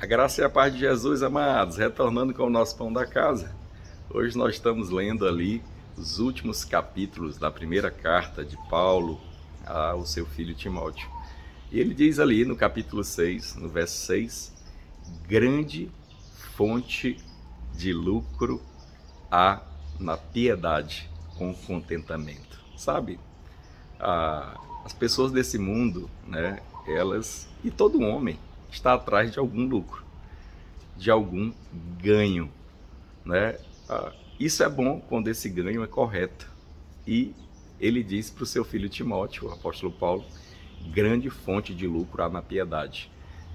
A graça e a paz de Jesus, amados, retornando com o nosso pão da casa. Hoje nós estamos lendo ali os últimos capítulos da primeira carta de Paulo ao seu filho Timóteo. E ele diz ali no capítulo 6, no verso 6, grande fonte de lucro há na piedade com contentamento. Sabe, as pessoas desse mundo, né, elas, e todo homem, está atrás de algum lucro, de algum ganho. Né? Ah, isso é bom quando esse ganho é correto. E ele disse para o seu filho Timóteo, o apóstolo Paulo, grande fonte de lucro há na piedade.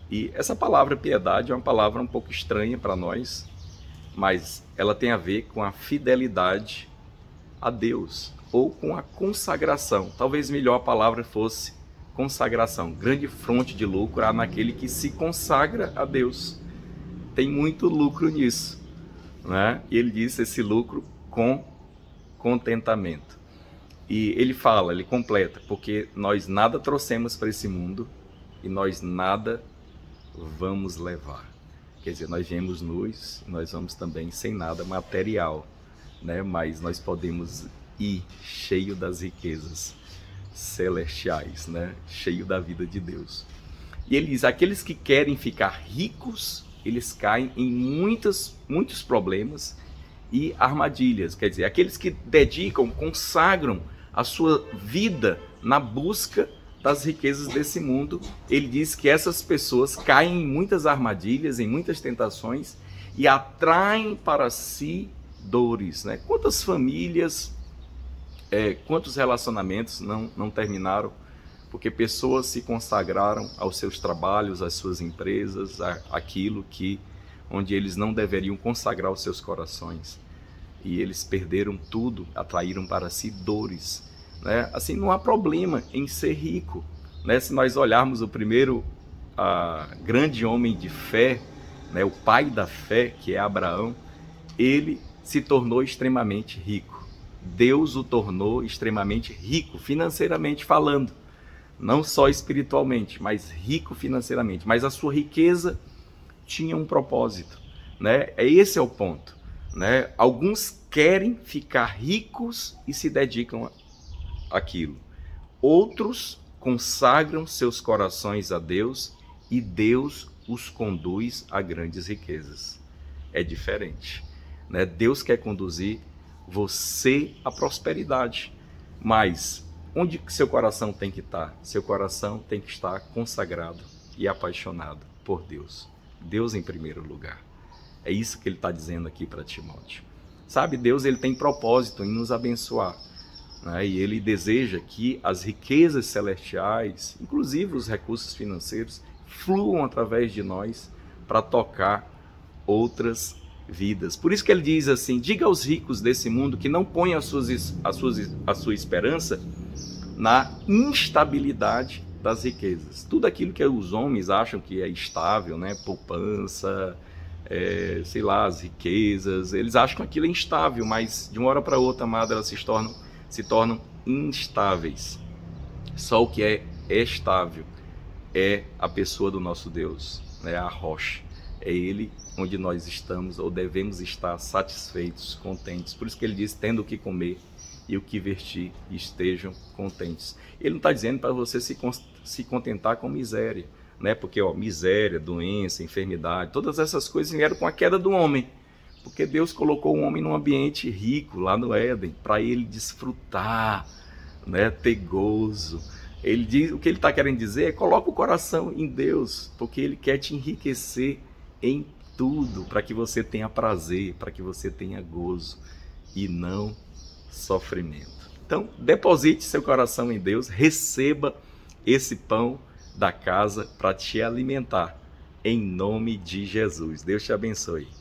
E essa palavra piedade é uma palavra um pouco estranha para nós, mas ela tem a ver com a fidelidade a Deus ou com a consagração. Talvez melhor a palavra fosse consagração, grande fonte de lucro há naquele que se consagra a Deus. Tem muito lucro nisso, né? E ele diz esse lucro com contentamento. E ele fala, ele completa, porque nós nada trouxemos para esse mundo e nós nada vamos levar. Quer dizer, nós viemos nus, nós vamos também sem nada material, né? Mas nós podemos ir cheio das riquezas celestiais, né? cheio da vida de Deus. E ele diz: aqueles que querem ficar ricos, eles caem em muitos, muitos problemas e armadilhas. Quer dizer, aqueles que dedicam, consagram a sua vida na busca das riquezas desse mundo, ele diz que essas pessoas caem em muitas armadilhas, em muitas tentações e atraem para si dores. Né? Quantas famílias é, quantos relacionamentos não, não terminaram porque pessoas se consagraram aos seus trabalhos, às suas empresas, a, aquilo que onde eles não deveriam consagrar os seus corações e eles perderam tudo, atraíram para si dores. Né? Assim, não há problema em ser rico. Né? Se nós olharmos o primeiro grande homem de fé, né? o pai da fé, que é Abraão, ele se tornou extremamente rico. Deus o tornou extremamente rico, financeiramente falando. Não só espiritualmente, mas rico financeiramente. Mas a sua riqueza tinha um propósito. Né? É esse é o ponto. Né? Alguns querem ficar ricos e se dedicam àquilo. Outros consagram seus corações a Deus e Deus os conduz a grandes riquezas. É diferente. Né? Deus quer conduzir você a prosperidade. Mas onde que seu coração tem que estar? Seu coração tem que estar consagrado e apaixonado por Deus. Deus em primeiro lugar. É isso que ele está dizendo aqui para Timóteo. Sabe, Deus ele tem propósito em nos abençoar. Né? E ele deseja que as riquezas celestiais, inclusive os recursos financeiros, fluam através de nós para tocar outras vidas. Por isso que ele diz assim: diga aos ricos desse mundo que não ponham as suas, as suas, a sua esperança na instabilidade das riquezas. Tudo aquilo que os homens acham que é estável, né? poupança, é, sei lá, as riquezas, eles acham que aquilo é instável, mas de uma hora para outra, amada, elas se tornam, se tornam instáveis. Só o que é estável é a pessoa do nosso Deus, né? a rocha. É Ele onde nós estamos ou devemos estar satisfeitos, contentes. Por isso que ele diz: tendo o que comer e o que vestir, estejam contentes. Ele não está dizendo para você se, se contentar com miséria, né? Porque ó, miséria, doença, enfermidade, todas essas coisas vieram com a queda do homem. Porque Deus colocou o homem num ambiente rico lá no Éden para ele desfrutar, né? Ter gozo. Ele diz, o que ele está querendo dizer é coloca o coração em Deus, porque Ele quer te enriquecer em tudo para que você tenha prazer, para que você tenha gozo e não sofrimento. Então, deposite seu coração em Deus, receba esse pão da casa para te alimentar. Em nome de Jesus. Deus te abençoe.